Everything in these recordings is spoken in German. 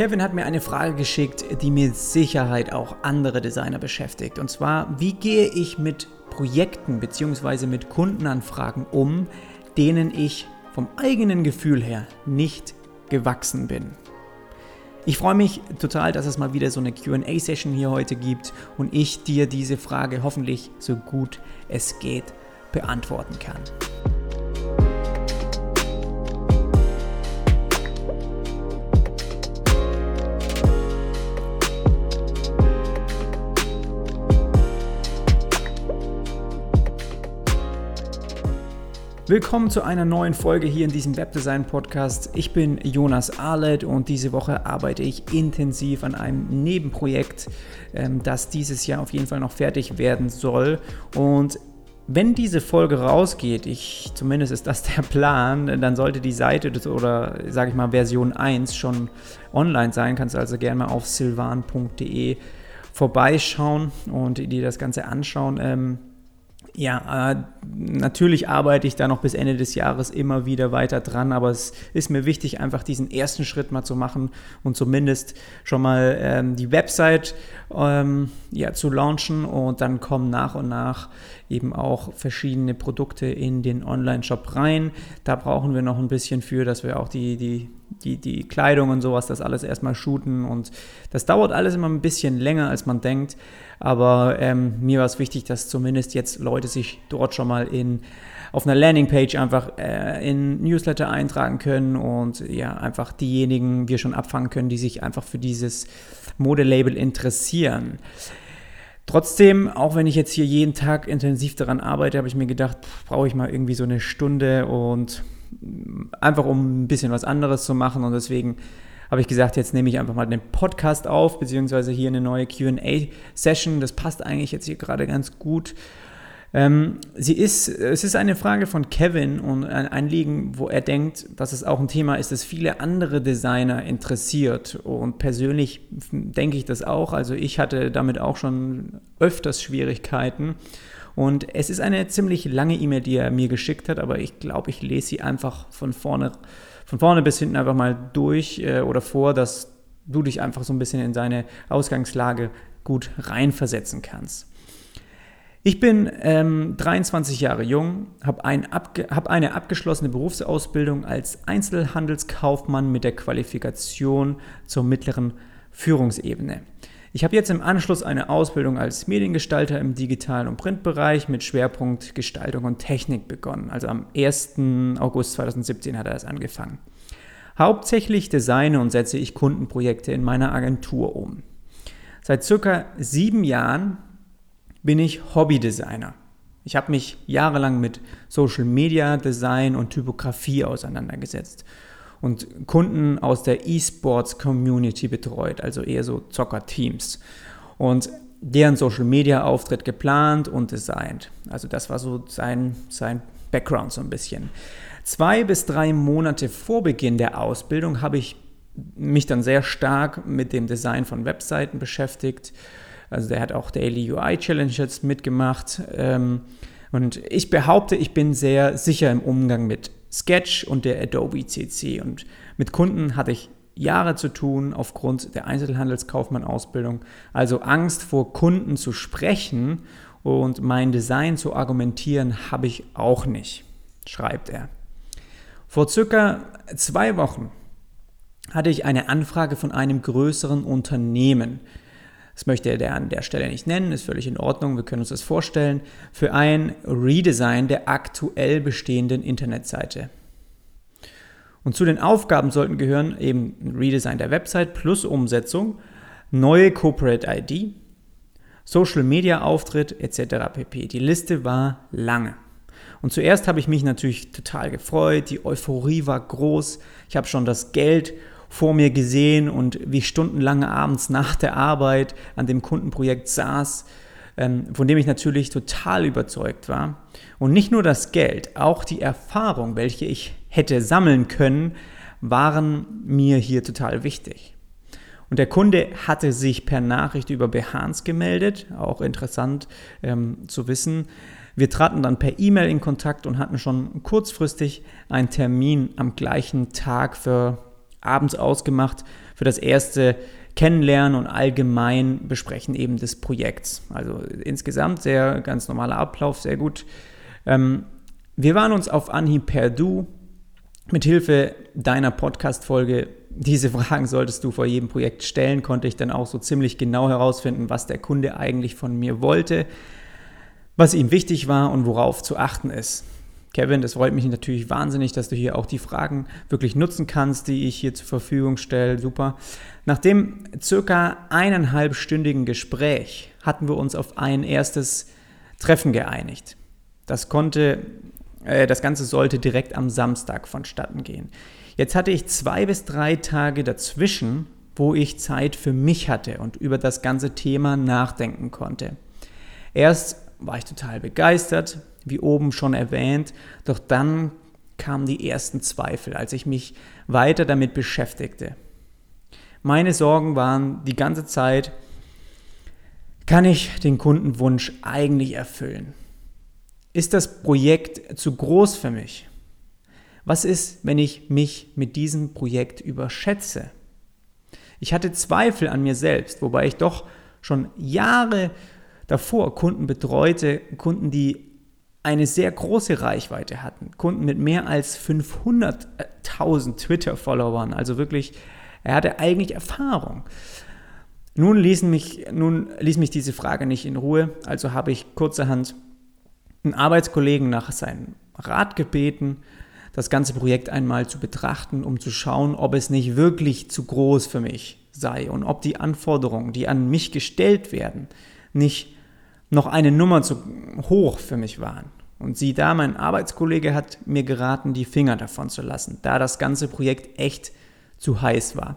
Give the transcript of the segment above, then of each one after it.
Kevin hat mir eine Frage geschickt, die mit Sicherheit auch andere Designer beschäftigt. Und zwar, wie gehe ich mit Projekten bzw. mit Kundenanfragen um, denen ich vom eigenen Gefühl her nicht gewachsen bin? Ich freue mich total, dass es mal wieder so eine QA-Session hier heute gibt und ich dir diese Frage hoffentlich so gut es geht beantworten kann. Willkommen zu einer neuen Folge hier in diesem Webdesign Podcast. Ich bin Jonas Arlet und diese Woche arbeite ich intensiv an einem Nebenprojekt, ähm, das dieses Jahr auf jeden Fall noch fertig werden soll. Und wenn diese Folge rausgeht, ich, zumindest ist das der Plan, dann sollte die Seite oder sage ich mal Version 1 schon online sein. Kannst also gerne mal auf silvan.de vorbeischauen und dir das Ganze anschauen. Ja, äh, natürlich arbeite ich da noch bis Ende des Jahres immer wieder weiter dran, aber es ist mir wichtig, einfach diesen ersten Schritt mal zu machen und zumindest schon mal ähm, die Website ähm, ja, zu launchen und dann kommen nach und nach eben auch verschiedene Produkte in den Online-Shop rein. Da brauchen wir noch ein bisschen für, dass wir auch die, die, die, die Kleidung und sowas, das alles erstmal shooten und das dauert alles immer ein bisschen länger, als man denkt. Aber ähm, mir war es wichtig, dass zumindest jetzt Leute sich dort schon mal in auf einer Landingpage einfach äh, in Newsletter eintragen können und ja, einfach diejenigen wir schon abfangen können, die sich einfach für dieses Modelabel interessieren. Trotzdem, auch wenn ich jetzt hier jeden Tag intensiv daran arbeite, habe ich mir gedacht, brauche ich mal irgendwie so eine Stunde und einfach um ein bisschen was anderes zu machen und deswegen habe ich gesagt, jetzt nehme ich einfach mal den Podcast auf, beziehungsweise hier eine neue QA-Session. Das passt eigentlich jetzt hier gerade ganz gut. Ähm, sie ist, es ist eine Frage von Kevin und ein Anliegen, wo er denkt, dass es auch ein Thema ist, das viele andere Designer interessiert. Und persönlich denke ich das auch. Also ich hatte damit auch schon öfters Schwierigkeiten. Und es ist eine ziemlich lange E-Mail, die er mir geschickt hat, aber ich glaube, ich lese sie einfach von vorne von vorne bis hinten einfach mal durch äh, oder vor, dass du dich einfach so ein bisschen in seine Ausgangslage gut reinversetzen kannst. Ich bin ähm, 23 Jahre jung, habe ein hab eine abgeschlossene Berufsausbildung als Einzelhandelskaufmann mit der Qualifikation zur mittleren Führungsebene. Ich habe jetzt im Anschluss eine Ausbildung als Mediengestalter im digitalen und Printbereich mit Schwerpunkt Gestaltung und Technik begonnen. Also am 1. August 2017 hat er das angefangen. Hauptsächlich designe und setze ich Kundenprojekte in meiner Agentur um. Seit circa sieben Jahren bin ich Hobbydesigner. Ich habe mich jahrelang mit Social Media Design und Typografie auseinandergesetzt und Kunden aus der E-Sports Community betreut, also eher so Zocker-Teams. Und deren Social Media Auftritt geplant und designt. Also das war so sein, sein Background so ein bisschen. Zwei bis drei Monate vor Beginn der Ausbildung habe ich mich dann sehr stark mit dem Design von Webseiten beschäftigt. Also der hat auch Daily UI Challenges mitgemacht. Ähm, und ich behaupte, ich bin sehr sicher im Umgang mit Sketch und der Adobe CC. Und mit Kunden hatte ich Jahre zu tun aufgrund der Einzelhandelskaufmann-Ausbildung. Also Angst vor Kunden zu sprechen und mein Design zu argumentieren habe ich auch nicht, schreibt er. Vor circa zwei Wochen hatte ich eine Anfrage von einem größeren Unternehmen. Das möchte er an der Stelle nicht nennen, ist völlig in Ordnung, wir können uns das vorstellen, für ein Redesign der aktuell bestehenden Internetseite. Und zu den Aufgaben sollten gehören eben ein Redesign der Website plus Umsetzung, neue Corporate ID, Social Media Auftritt etc. pp. Die Liste war lange. Und zuerst habe ich mich natürlich total gefreut, die Euphorie war groß, ich habe schon das Geld vor mir gesehen und wie ich stundenlang abends nach der Arbeit an dem Kundenprojekt saß, ähm, von dem ich natürlich total überzeugt war. Und nicht nur das Geld, auch die Erfahrung, welche ich hätte sammeln können, waren mir hier total wichtig. Und der Kunde hatte sich per Nachricht über Behance gemeldet, auch interessant ähm, zu wissen. Wir traten dann per E-Mail in Kontakt und hatten schon kurzfristig einen Termin am gleichen Tag für abends ausgemacht für das erste Kennenlernen und allgemein besprechen eben des Projekts. Also insgesamt sehr ganz normaler Ablauf, sehr gut. Ähm, wir waren uns auf Anhieb per Du. Mit Hilfe deiner Podcast-Folge, diese Fragen solltest du vor jedem Projekt stellen, konnte ich dann auch so ziemlich genau herausfinden, was der Kunde eigentlich von mir wollte, was ihm wichtig war und worauf zu achten ist. Kevin, das freut mich natürlich wahnsinnig, dass du hier auch die Fragen wirklich nutzen kannst, die ich hier zur Verfügung stelle. Super. Nach dem circa eineinhalbstündigen Gespräch hatten wir uns auf ein erstes Treffen geeinigt. Das konnte, äh, das Ganze sollte direkt am Samstag vonstatten gehen. Jetzt hatte ich zwei bis drei Tage dazwischen, wo ich Zeit für mich hatte und über das ganze Thema nachdenken konnte. Erst war ich total begeistert, wie oben schon erwähnt, doch dann kamen die ersten Zweifel, als ich mich weiter damit beschäftigte. Meine Sorgen waren die ganze Zeit, kann ich den Kundenwunsch eigentlich erfüllen? Ist das Projekt zu groß für mich? Was ist, wenn ich mich mit diesem Projekt überschätze? Ich hatte Zweifel an mir selbst, wobei ich doch schon Jahre davor Kunden betreute, Kunden, die eine sehr große Reichweite hatten. Kunden mit mehr als 500.000 Twitter-Followern. Also wirklich, er hatte eigentlich Erfahrung. Nun, ließen mich, nun ließ mich diese Frage nicht in Ruhe, also habe ich kurzerhand einen Arbeitskollegen nach seinem Rat gebeten, das ganze Projekt einmal zu betrachten, um zu schauen, ob es nicht wirklich zu groß für mich sei und ob die Anforderungen, die an mich gestellt werden, nicht noch eine Nummer zu hoch für mich waren. Und sieh da, mein Arbeitskollege hat mir geraten, die Finger davon zu lassen, da das ganze Projekt echt zu heiß war.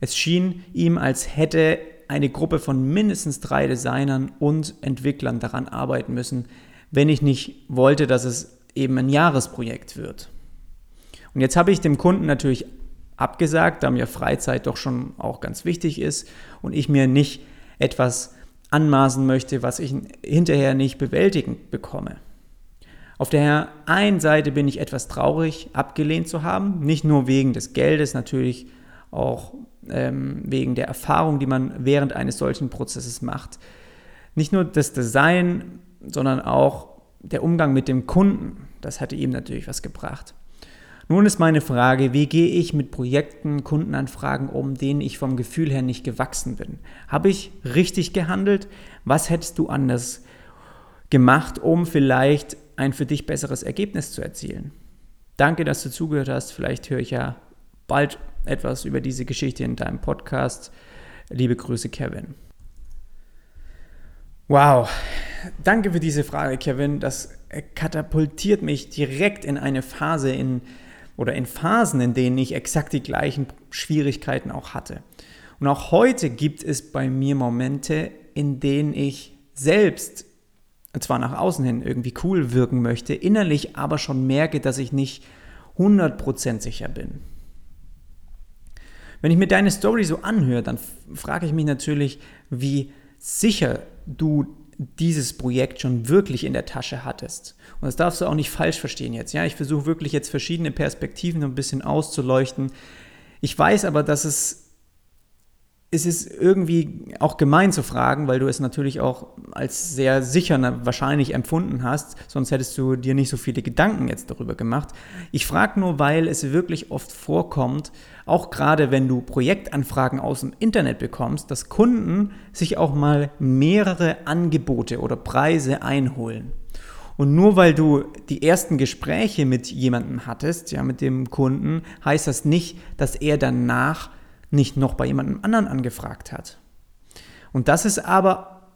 Es schien ihm, als hätte eine Gruppe von mindestens drei Designern und Entwicklern daran arbeiten müssen, wenn ich nicht wollte, dass es eben ein Jahresprojekt wird. Und jetzt habe ich dem Kunden natürlich abgesagt, da mir Freizeit doch schon auch ganz wichtig ist und ich mir nicht etwas anmaßen möchte, was ich hinterher nicht bewältigen bekomme. Auf der einen Seite bin ich etwas traurig, abgelehnt zu haben, nicht nur wegen des Geldes, natürlich auch ähm, wegen der Erfahrung, die man während eines solchen Prozesses macht. Nicht nur das Design, sondern auch der Umgang mit dem Kunden, das hatte ihm natürlich was gebracht. Nun ist meine Frage, wie gehe ich mit Projekten, Kundenanfragen um, denen ich vom Gefühl her nicht gewachsen bin? Habe ich richtig gehandelt? Was hättest du anders gemacht, um vielleicht ein für dich besseres Ergebnis zu erzielen? Danke, dass du zugehört hast. Vielleicht höre ich ja bald etwas über diese Geschichte in deinem Podcast. Liebe Grüße, Kevin. Wow, danke für diese Frage, Kevin. Das katapultiert mich direkt in eine Phase in oder in Phasen, in denen ich exakt die gleichen Schwierigkeiten auch hatte. Und auch heute gibt es bei mir Momente, in denen ich selbst zwar nach außen hin irgendwie cool wirken möchte, innerlich aber schon merke, dass ich nicht 100% sicher bin. Wenn ich mir deine Story so anhöre, dann frage ich mich natürlich, wie sicher du dieses Projekt schon wirklich in der Tasche hattest. Und das darfst du auch nicht falsch verstehen jetzt. Ja, ich versuche wirklich jetzt verschiedene Perspektiven ein bisschen auszuleuchten. Ich weiß aber, dass es es ist irgendwie auch gemein zu fragen, weil du es natürlich auch als sehr sicher wahrscheinlich empfunden hast, sonst hättest du dir nicht so viele Gedanken jetzt darüber gemacht. Ich frage nur, weil es wirklich oft vorkommt, auch gerade wenn du Projektanfragen aus dem Internet bekommst, dass Kunden sich auch mal mehrere Angebote oder Preise einholen. Und nur weil du die ersten Gespräche mit jemandem hattest, ja, mit dem Kunden, heißt das nicht, dass er danach nicht noch bei jemandem anderen angefragt hat. Und das ist aber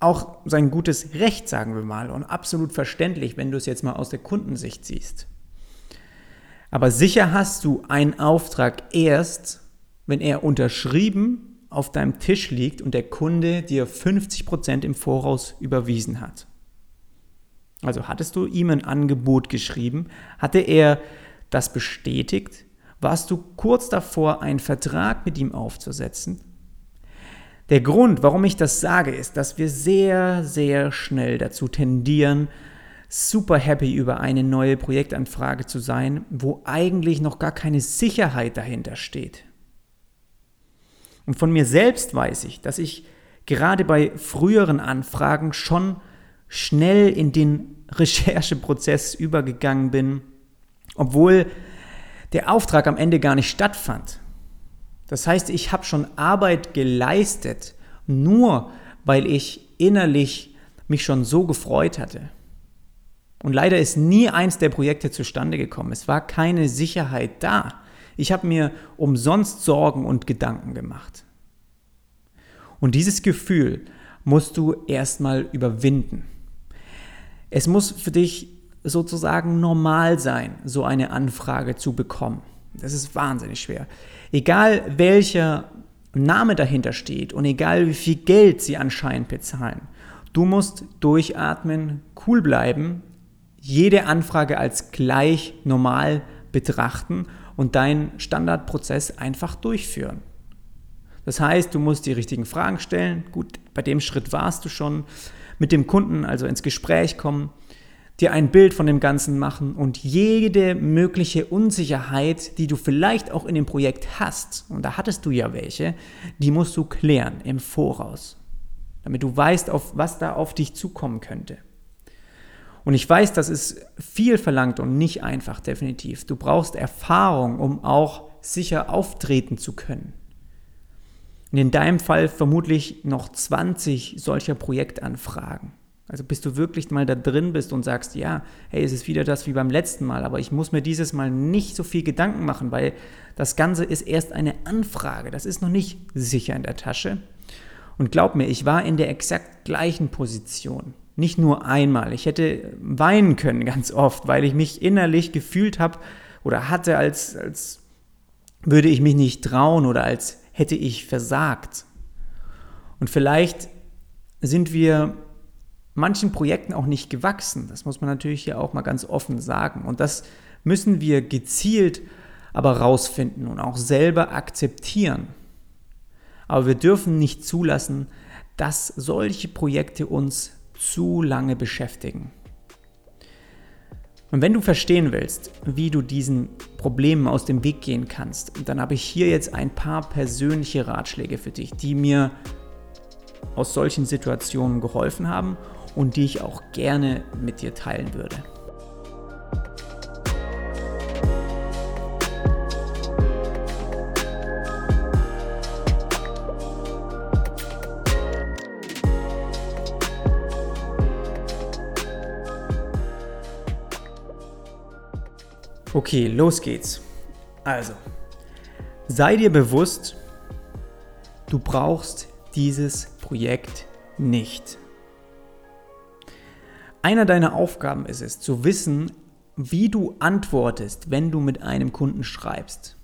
auch sein gutes Recht, sagen wir mal, und absolut verständlich, wenn du es jetzt mal aus der Kundensicht siehst. Aber sicher hast du einen Auftrag erst, wenn er unterschrieben auf deinem Tisch liegt und der Kunde dir 50% im Voraus überwiesen hat. Also hattest du ihm ein Angebot geschrieben, hatte er das bestätigt, warst du kurz davor, einen Vertrag mit ihm aufzusetzen? Der Grund, warum ich das sage, ist, dass wir sehr, sehr schnell dazu tendieren, super happy über eine neue Projektanfrage zu sein, wo eigentlich noch gar keine Sicherheit dahinter steht. Und von mir selbst weiß ich, dass ich gerade bei früheren Anfragen schon schnell in den Rechercheprozess übergegangen bin, obwohl der Auftrag am Ende gar nicht stattfand. Das heißt, ich habe schon Arbeit geleistet, nur weil ich innerlich mich schon so gefreut hatte. Und leider ist nie eins der Projekte zustande gekommen. Es war keine Sicherheit da. Ich habe mir umsonst Sorgen und Gedanken gemacht. Und dieses Gefühl musst du erstmal überwinden. Es muss für dich sozusagen normal sein, so eine Anfrage zu bekommen. Das ist wahnsinnig schwer. Egal welcher Name dahinter steht und egal wie viel Geld sie anscheinend bezahlen, du musst durchatmen, cool bleiben, jede Anfrage als gleich normal betrachten und deinen Standardprozess einfach durchführen. Das heißt, du musst die richtigen Fragen stellen. Gut, bei dem Schritt warst du schon. Mit dem Kunden also ins Gespräch kommen, dir ein Bild von dem Ganzen machen und jede mögliche Unsicherheit, die du vielleicht auch in dem Projekt hast, und da hattest du ja welche, die musst du klären im Voraus, damit du weißt, auf was da auf dich zukommen könnte. Und ich weiß, das ist viel verlangt und nicht einfach, definitiv. Du brauchst Erfahrung, um auch sicher auftreten zu können. Und in deinem Fall vermutlich noch 20 solcher Projektanfragen. Also bis du wirklich mal da drin bist und sagst, ja, hey, es ist wieder das wie beim letzten Mal, aber ich muss mir dieses Mal nicht so viel Gedanken machen, weil das Ganze ist erst eine Anfrage. Das ist noch nicht sicher in der Tasche. Und glaub mir, ich war in der exakt gleichen Position. Nicht nur einmal. Ich hätte weinen können ganz oft, weil ich mich innerlich gefühlt habe oder hatte, als, als würde ich mich nicht trauen oder als hätte ich versagt. Und vielleicht sind wir manchen Projekten auch nicht gewachsen. Das muss man natürlich hier auch mal ganz offen sagen. Und das müssen wir gezielt aber rausfinden und auch selber akzeptieren. Aber wir dürfen nicht zulassen, dass solche Projekte uns zu lange beschäftigen. Und wenn du verstehen willst, wie du diesen Problemen aus dem Weg gehen kannst, dann habe ich hier jetzt ein paar persönliche Ratschläge für dich, die mir aus solchen Situationen geholfen haben und die ich auch gerne mit dir teilen würde. Okay, los geht's. Also, sei dir bewusst, du brauchst dieses Projekt nicht. Einer deiner Aufgaben ist es, zu wissen, wie du antwortest, wenn du mit einem Kunden schreibst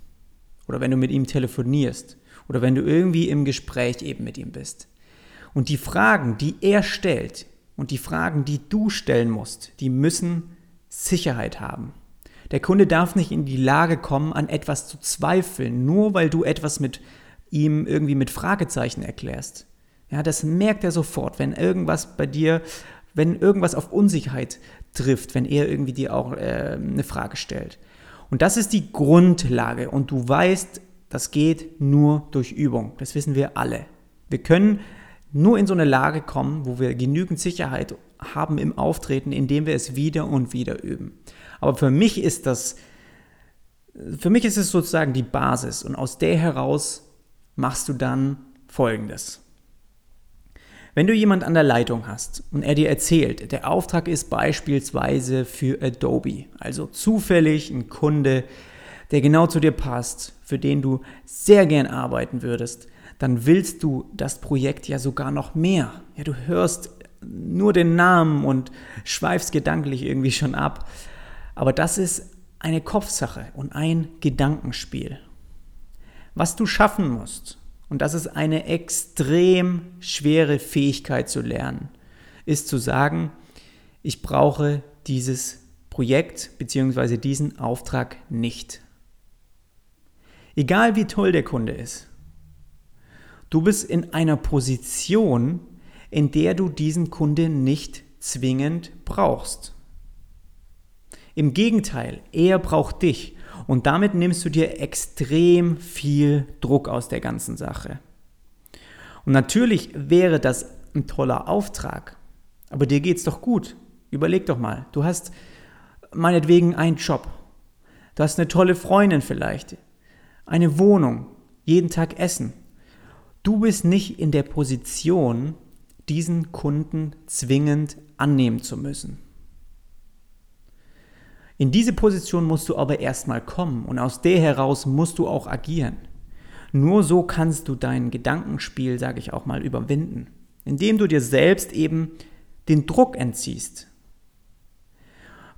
oder wenn du mit ihm telefonierst oder wenn du irgendwie im Gespräch eben mit ihm bist. Und die Fragen, die er stellt und die Fragen, die du stellen musst, die müssen Sicherheit haben. Der Kunde darf nicht in die Lage kommen, an etwas zu zweifeln, nur weil du etwas mit ihm irgendwie mit Fragezeichen erklärst. Ja, das merkt er sofort, wenn irgendwas bei dir, wenn irgendwas auf Unsicherheit trifft, wenn er irgendwie dir auch äh, eine Frage stellt. Und das ist die Grundlage und du weißt, das geht nur durch Übung. Das wissen wir alle. Wir können nur in so eine Lage kommen, wo wir genügend Sicherheit haben im Auftreten, indem wir es wieder und wieder üben. Aber für mich ist das, für mich ist es sozusagen die Basis und aus der heraus machst du dann Folgendes. Wenn du jemand an der Leitung hast und er dir erzählt, der Auftrag ist beispielsweise für Adobe, also zufällig ein Kunde, der genau zu dir passt, für den du sehr gern arbeiten würdest, dann willst du das Projekt ja sogar noch mehr. Ja, du hörst nur den Namen und schweifst gedanklich irgendwie schon ab. Aber das ist eine Kopfsache und ein Gedankenspiel. Was du schaffen musst, und das ist eine extrem schwere Fähigkeit zu lernen, ist zu sagen, ich brauche dieses Projekt bzw. diesen Auftrag nicht. Egal wie toll der Kunde ist, du bist in einer Position, in der du diesen Kunden nicht zwingend brauchst. Im Gegenteil, er braucht dich und damit nimmst du dir extrem viel Druck aus der ganzen Sache. Und natürlich wäre das ein toller Auftrag, aber dir geht's doch gut. Überleg doch mal, du hast meinetwegen einen Job, du hast eine tolle Freundin vielleicht, eine Wohnung, jeden Tag Essen. Du bist nicht in der Position, diesen Kunden zwingend annehmen zu müssen. In diese Position musst du aber erstmal kommen und aus der heraus musst du auch agieren. Nur so kannst du dein Gedankenspiel, sage ich auch mal, überwinden, indem du dir selbst eben den Druck entziehst.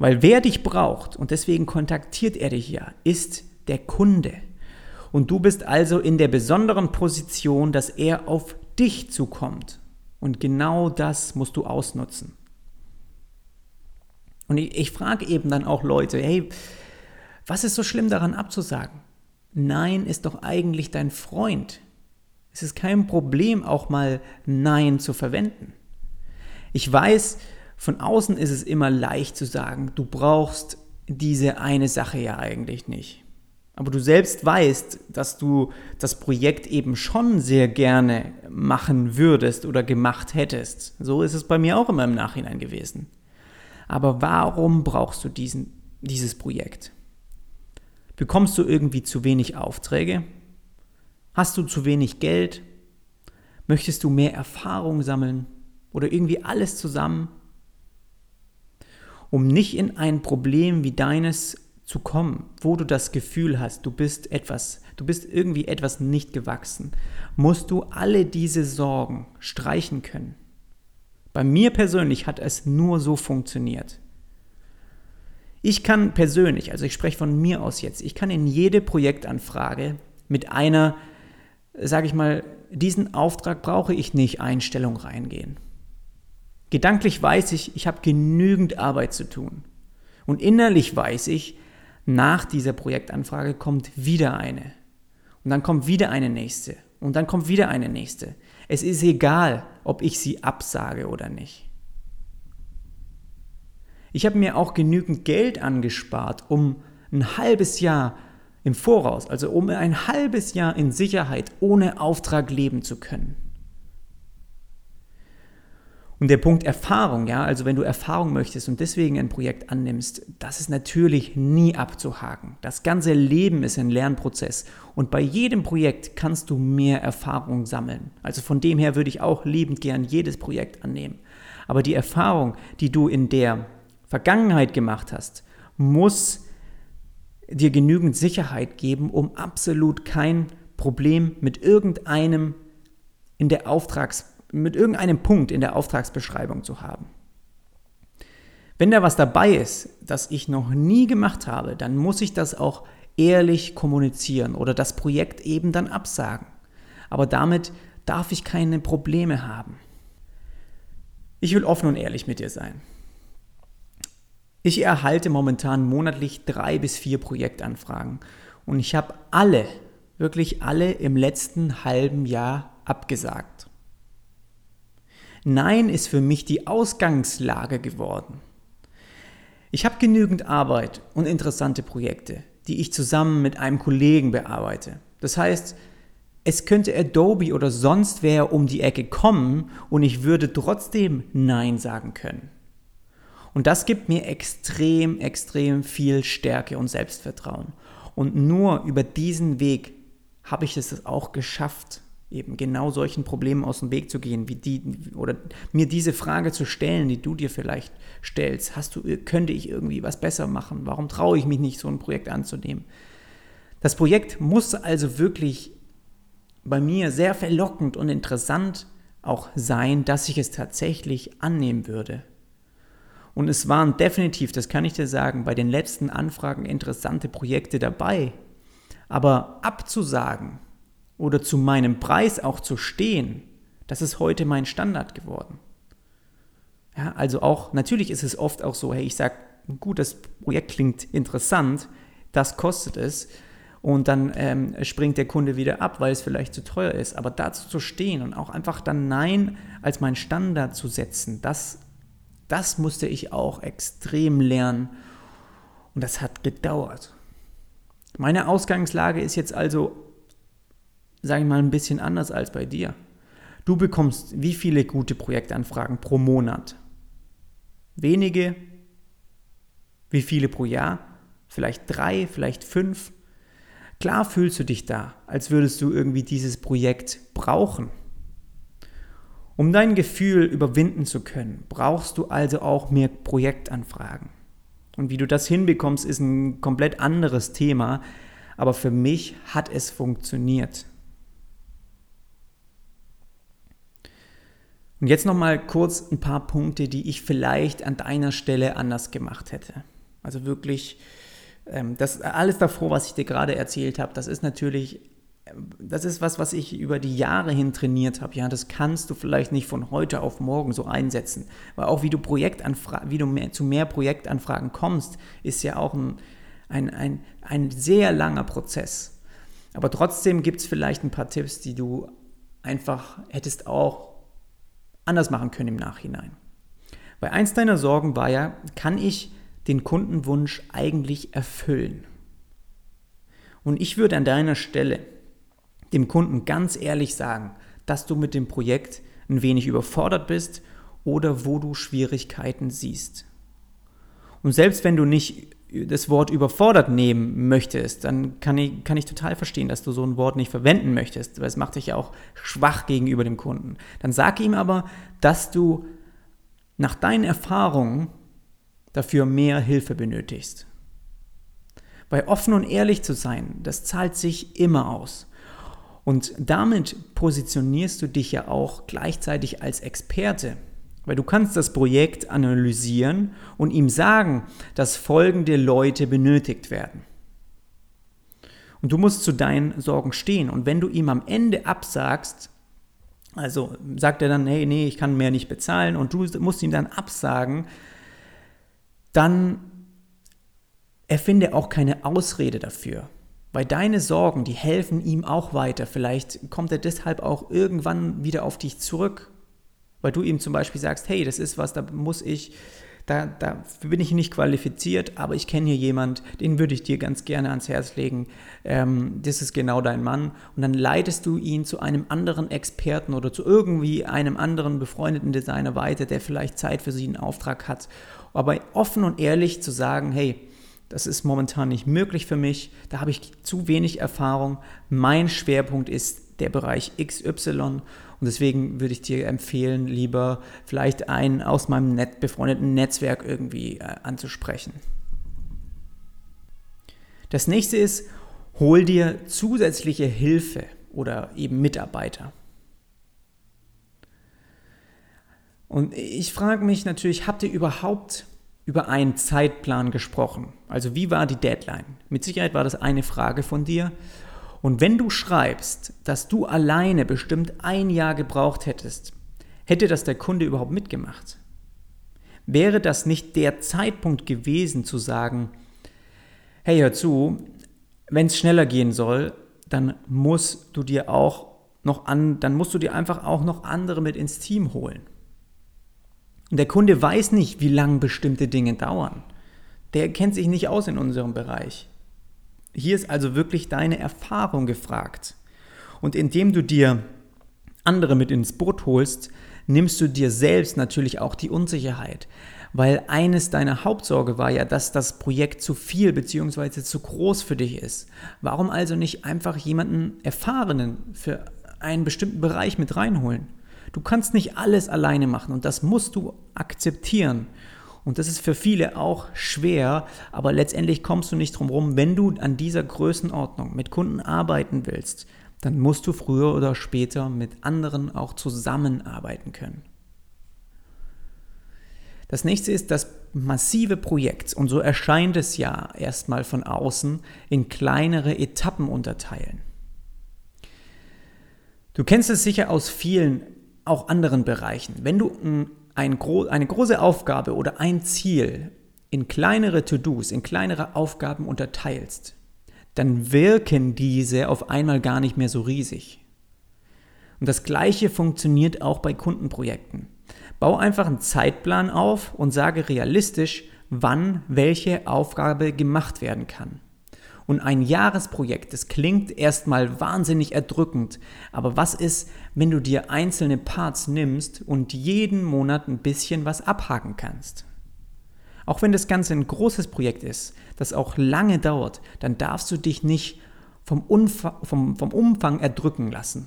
Weil wer dich braucht, und deswegen kontaktiert er dich ja, ist der Kunde. Und du bist also in der besonderen Position, dass er auf dich zukommt. Und genau das musst du ausnutzen. Und ich, ich frage eben dann auch Leute, hey, was ist so schlimm daran abzusagen? Nein ist doch eigentlich dein Freund. Es ist kein Problem, auch mal Nein zu verwenden. Ich weiß, von außen ist es immer leicht zu sagen, du brauchst diese eine Sache ja eigentlich nicht. Aber du selbst weißt, dass du das Projekt eben schon sehr gerne machen würdest oder gemacht hättest. So ist es bei mir auch immer im Nachhinein gewesen. Aber warum brauchst du diesen, dieses Projekt? Bekommst du irgendwie zu wenig Aufträge? Hast du zu wenig Geld? Möchtest du mehr Erfahrung sammeln? Oder irgendwie alles zusammen? Um nicht in ein Problem wie deines zu kommen, wo du das Gefühl hast, du bist etwas, du bist irgendwie etwas nicht gewachsen, musst du alle diese Sorgen streichen können. Bei mir persönlich hat es nur so funktioniert. Ich kann persönlich, also ich spreche von mir aus jetzt, ich kann in jede Projektanfrage mit einer, sage ich mal, diesen Auftrag brauche ich nicht Einstellung reingehen. Gedanklich weiß ich, ich habe genügend Arbeit zu tun. Und innerlich weiß ich, nach dieser Projektanfrage kommt wieder eine. Und dann kommt wieder eine nächste. Und dann kommt wieder eine nächste. Es ist egal, ob ich sie absage oder nicht. Ich habe mir auch genügend Geld angespart, um ein halbes Jahr im Voraus, also um ein halbes Jahr in Sicherheit ohne Auftrag leben zu können. Und der Punkt Erfahrung, ja, also wenn du Erfahrung möchtest und deswegen ein Projekt annimmst, das ist natürlich nie abzuhaken. Das ganze Leben ist ein Lernprozess und bei jedem Projekt kannst du mehr Erfahrung sammeln. Also von dem her würde ich auch liebend gern jedes Projekt annehmen. Aber die Erfahrung, die du in der Vergangenheit gemacht hast, muss dir genügend Sicherheit geben, um absolut kein Problem mit irgendeinem in der Auftrags mit irgendeinem Punkt in der Auftragsbeschreibung zu haben. Wenn da was dabei ist, das ich noch nie gemacht habe, dann muss ich das auch ehrlich kommunizieren oder das Projekt eben dann absagen. Aber damit darf ich keine Probleme haben. Ich will offen und ehrlich mit dir sein. Ich erhalte momentan monatlich drei bis vier Projektanfragen und ich habe alle, wirklich alle im letzten halben Jahr abgesagt. Nein ist für mich die Ausgangslage geworden. Ich habe genügend Arbeit und interessante Projekte, die ich zusammen mit einem Kollegen bearbeite. Das heißt, es könnte Adobe oder sonst wer um die Ecke kommen und ich würde trotzdem Nein sagen können. Und das gibt mir extrem, extrem viel Stärke und Selbstvertrauen. Und nur über diesen Weg habe ich es auch geschafft, eben genau solchen Problemen aus dem Weg zu gehen, wie die, oder mir diese Frage zu stellen, die du dir vielleicht stellst. Hast du, könnte ich irgendwie was besser machen? Warum traue ich mich nicht, so ein Projekt anzunehmen? Das Projekt muss also wirklich bei mir sehr verlockend und interessant auch sein, dass ich es tatsächlich annehmen würde. Und es waren definitiv, das kann ich dir sagen, bei den letzten Anfragen interessante Projekte dabei. Aber abzusagen oder zu meinem Preis auch zu stehen, das ist heute mein Standard geworden. Ja, also auch, natürlich ist es oft auch so, hey, ich sage, gut, das Projekt klingt interessant, das kostet es. Und dann ähm, springt der Kunde wieder ab, weil es vielleicht zu teuer ist. Aber dazu zu stehen und auch einfach dann Nein als mein Standard zu setzen, das das musste ich auch extrem lernen. Und das hat gedauert. Meine Ausgangslage ist jetzt also, sage ich mal, ein bisschen anders als bei dir. Du bekommst wie viele gute Projektanfragen pro Monat? Wenige? Wie viele pro Jahr? Vielleicht drei, vielleicht fünf? Klar fühlst du dich da, als würdest du irgendwie dieses Projekt brauchen. Um dein Gefühl überwinden zu können, brauchst du also auch mehr Projektanfragen. Und wie du das hinbekommst, ist ein komplett anderes Thema, aber für mich hat es funktioniert. Und jetzt noch mal kurz ein paar Punkte, die ich vielleicht an deiner Stelle anders gemacht hätte. Also wirklich, ähm, das alles davor, was ich dir gerade erzählt habe, das ist natürlich das ist was, was ich über die Jahre hin trainiert habe. Ja, das kannst du vielleicht nicht von heute auf morgen so einsetzen. Weil auch wie du Projektanfragen, wie du mehr, zu mehr Projektanfragen kommst, ist ja auch ein, ein, ein, ein sehr langer Prozess. Aber trotzdem gibt es vielleicht ein paar Tipps, die du einfach hättest auch anders machen können im Nachhinein. Weil eins deiner Sorgen war ja, kann ich den Kundenwunsch eigentlich erfüllen? Und ich würde an deiner Stelle dem Kunden ganz ehrlich sagen, dass du mit dem Projekt ein wenig überfordert bist oder wo du Schwierigkeiten siehst. Und selbst wenn du nicht das Wort überfordert nehmen möchtest, dann kann ich, kann ich total verstehen, dass du so ein Wort nicht verwenden möchtest, weil es macht dich ja auch schwach gegenüber dem Kunden. Dann sag ihm aber, dass du nach deinen Erfahrungen dafür mehr Hilfe benötigst. Weil offen und ehrlich zu sein, das zahlt sich immer aus. Und damit positionierst du dich ja auch gleichzeitig als Experte, weil du kannst das Projekt analysieren und ihm sagen, dass folgende Leute benötigt werden. Und du musst zu deinen Sorgen stehen. Und wenn du ihm am Ende absagst, also sagt er dann, hey, nee, ich kann mehr nicht bezahlen und du musst ihm dann absagen, dann erfinde auch keine Ausrede dafür. Weil deine Sorgen, die helfen ihm auch weiter. Vielleicht kommt er deshalb auch irgendwann wieder auf dich zurück. Weil du ihm zum Beispiel sagst, hey, das ist was, da muss ich, da, da bin ich nicht qualifiziert, aber ich kenne hier jemand, den würde ich dir ganz gerne ans Herz legen. Ähm, das ist genau dein Mann. Und dann leitest du ihn zu einem anderen Experten oder zu irgendwie einem anderen befreundeten Designer weiter, der vielleicht Zeit für sie einen Auftrag hat. Aber offen und ehrlich zu sagen, hey, das ist momentan nicht möglich für mich. Da habe ich zu wenig Erfahrung. Mein Schwerpunkt ist der Bereich XY und deswegen würde ich dir empfehlen, lieber vielleicht einen aus meinem net befreundeten Netzwerk irgendwie äh, anzusprechen. Das nächste ist, hol dir zusätzliche Hilfe oder eben Mitarbeiter. Und ich frage mich natürlich, habt ihr überhaupt über einen Zeitplan gesprochen. Also wie war die Deadline? Mit Sicherheit war das eine Frage von dir. Und wenn du schreibst, dass du alleine bestimmt ein Jahr gebraucht hättest, hätte das der Kunde überhaupt mitgemacht? Wäre das nicht der Zeitpunkt gewesen zu sagen, hey, hör zu, wenn es schneller gehen soll, dann musst du dir auch noch an, dann musst du dir einfach auch noch andere mit ins Team holen. Und der Kunde weiß nicht, wie lange bestimmte Dinge dauern. Der kennt sich nicht aus in unserem Bereich. Hier ist also wirklich deine Erfahrung gefragt. Und indem du dir andere mit ins Boot holst, nimmst du dir selbst natürlich auch die Unsicherheit. Weil eines deiner Hauptsorge war ja, dass das Projekt zu viel bzw. zu groß für dich ist. Warum also nicht einfach jemanden Erfahrenen für einen bestimmten Bereich mit reinholen? Du kannst nicht alles alleine machen und das musst du akzeptieren. Und das ist für viele auch schwer, aber letztendlich kommst du nicht drum rum, wenn du an dieser Größenordnung mit Kunden arbeiten willst, dann musst du früher oder später mit anderen auch zusammenarbeiten können. Das nächste ist das massive Projekt, und so erscheint es ja erstmal von außen, in kleinere Etappen unterteilen. Du kennst es sicher aus vielen auch anderen Bereichen. Wenn du ein, eine große Aufgabe oder ein Ziel in kleinere To-Dos, in kleinere Aufgaben unterteilst, dann wirken diese auf einmal gar nicht mehr so riesig. Und das Gleiche funktioniert auch bei Kundenprojekten. Bau einfach einen Zeitplan auf und sage realistisch, wann welche Aufgabe gemacht werden kann. Und ein Jahresprojekt, das klingt erstmal wahnsinnig erdrückend, aber was ist, wenn du dir einzelne Parts nimmst und jeden Monat ein bisschen was abhaken kannst? Auch wenn das Ganze ein großes Projekt ist, das auch lange dauert, dann darfst du dich nicht vom, Umfang, vom, vom Umfang erdrücken lassen.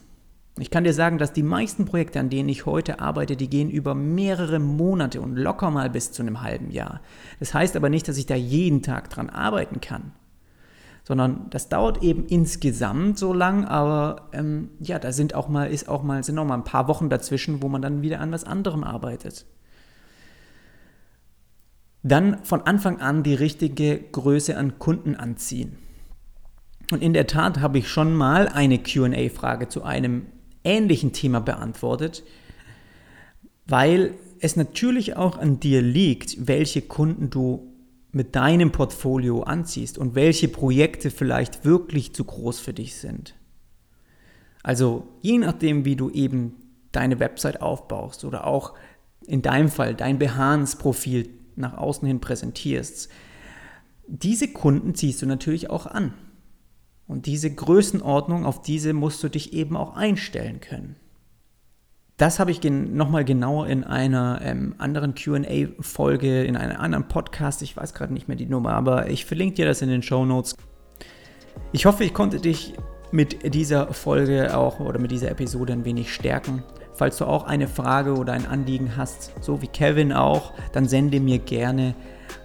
Ich kann dir sagen, dass die meisten Projekte, an denen ich heute arbeite, die gehen über mehrere Monate und locker mal bis zu einem halben Jahr. Das heißt aber nicht, dass ich da jeden Tag dran arbeiten kann sondern das dauert eben insgesamt so lang, aber ähm, ja, da sind auch mal, ist auch mal, sind auch mal ein paar Wochen dazwischen, wo man dann wieder an was anderem arbeitet. Dann von Anfang an die richtige Größe an Kunden anziehen. Und in der Tat habe ich schon mal eine QA-Frage zu einem ähnlichen Thema beantwortet, weil es natürlich auch an dir liegt, welche Kunden du mit deinem Portfolio anziehst und welche Projekte vielleicht wirklich zu groß für dich sind. Also je nachdem, wie du eben deine Website aufbaust oder auch in deinem Fall dein Behance-Profil nach außen hin präsentierst, diese Kunden ziehst du natürlich auch an. Und diese Größenordnung, auf diese musst du dich eben auch einstellen können. Das habe ich gen nochmal genauer in einer ähm, anderen QA-Folge, in einem anderen Podcast, ich weiß gerade nicht mehr die Nummer, aber ich verlinke dir das in den Show Notes. Ich hoffe, ich konnte dich mit dieser Folge auch oder mit dieser Episode ein wenig stärken. Falls du auch eine Frage oder ein Anliegen hast, so wie Kevin auch, dann sende mir gerne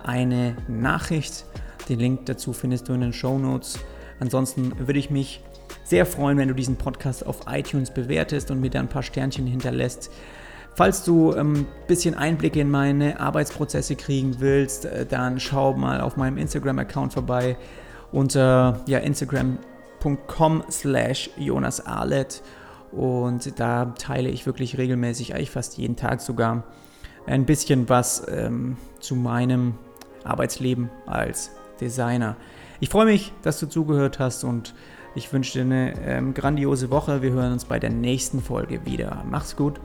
eine Nachricht. Den Link dazu findest du in den Show Notes. Ansonsten würde ich mich sehr freuen, wenn du diesen Podcast auf iTunes bewertest und mir da ein paar Sternchen hinterlässt. Falls du ein ähm, bisschen Einblicke in meine Arbeitsprozesse kriegen willst, äh, dann schau mal auf meinem Instagram-Account vorbei unter ja, instagram.com slash Jonas und da teile ich wirklich regelmäßig, eigentlich fast jeden Tag sogar, ein bisschen was ähm, zu meinem Arbeitsleben als Designer. Ich freue mich, dass du zugehört hast und ich wünsche dir eine ähm, grandiose Woche. Wir hören uns bei der nächsten Folge wieder. Mach's gut.